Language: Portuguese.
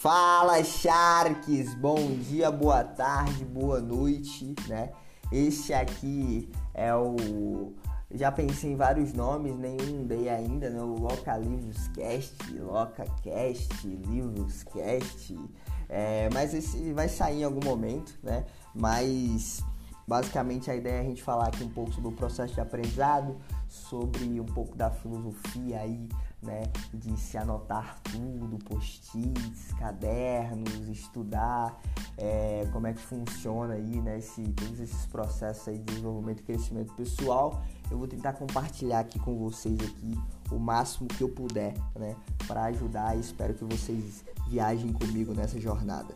Fala Sharks, bom dia, boa tarde, boa noite, né? Esse aqui é o. Já pensei em vários nomes, nenhum dei ainda, né? O Loca Livros Cast, Loca Cast, Livros Cast. É, mas esse vai sair em algum momento, né? Mas basicamente a ideia é a gente falar aqui um pouco sobre o processo de aprendizado, sobre um pouco da filosofia aí né? De se anotar tudo, post-its, cadernos, estudar, é, como é que funciona aí, né? Esse, todos esses processos aí de desenvolvimento e crescimento pessoal. Eu vou tentar compartilhar aqui com vocês aqui o máximo que eu puder, né? Para ajudar e espero que vocês viajem comigo nessa jornada.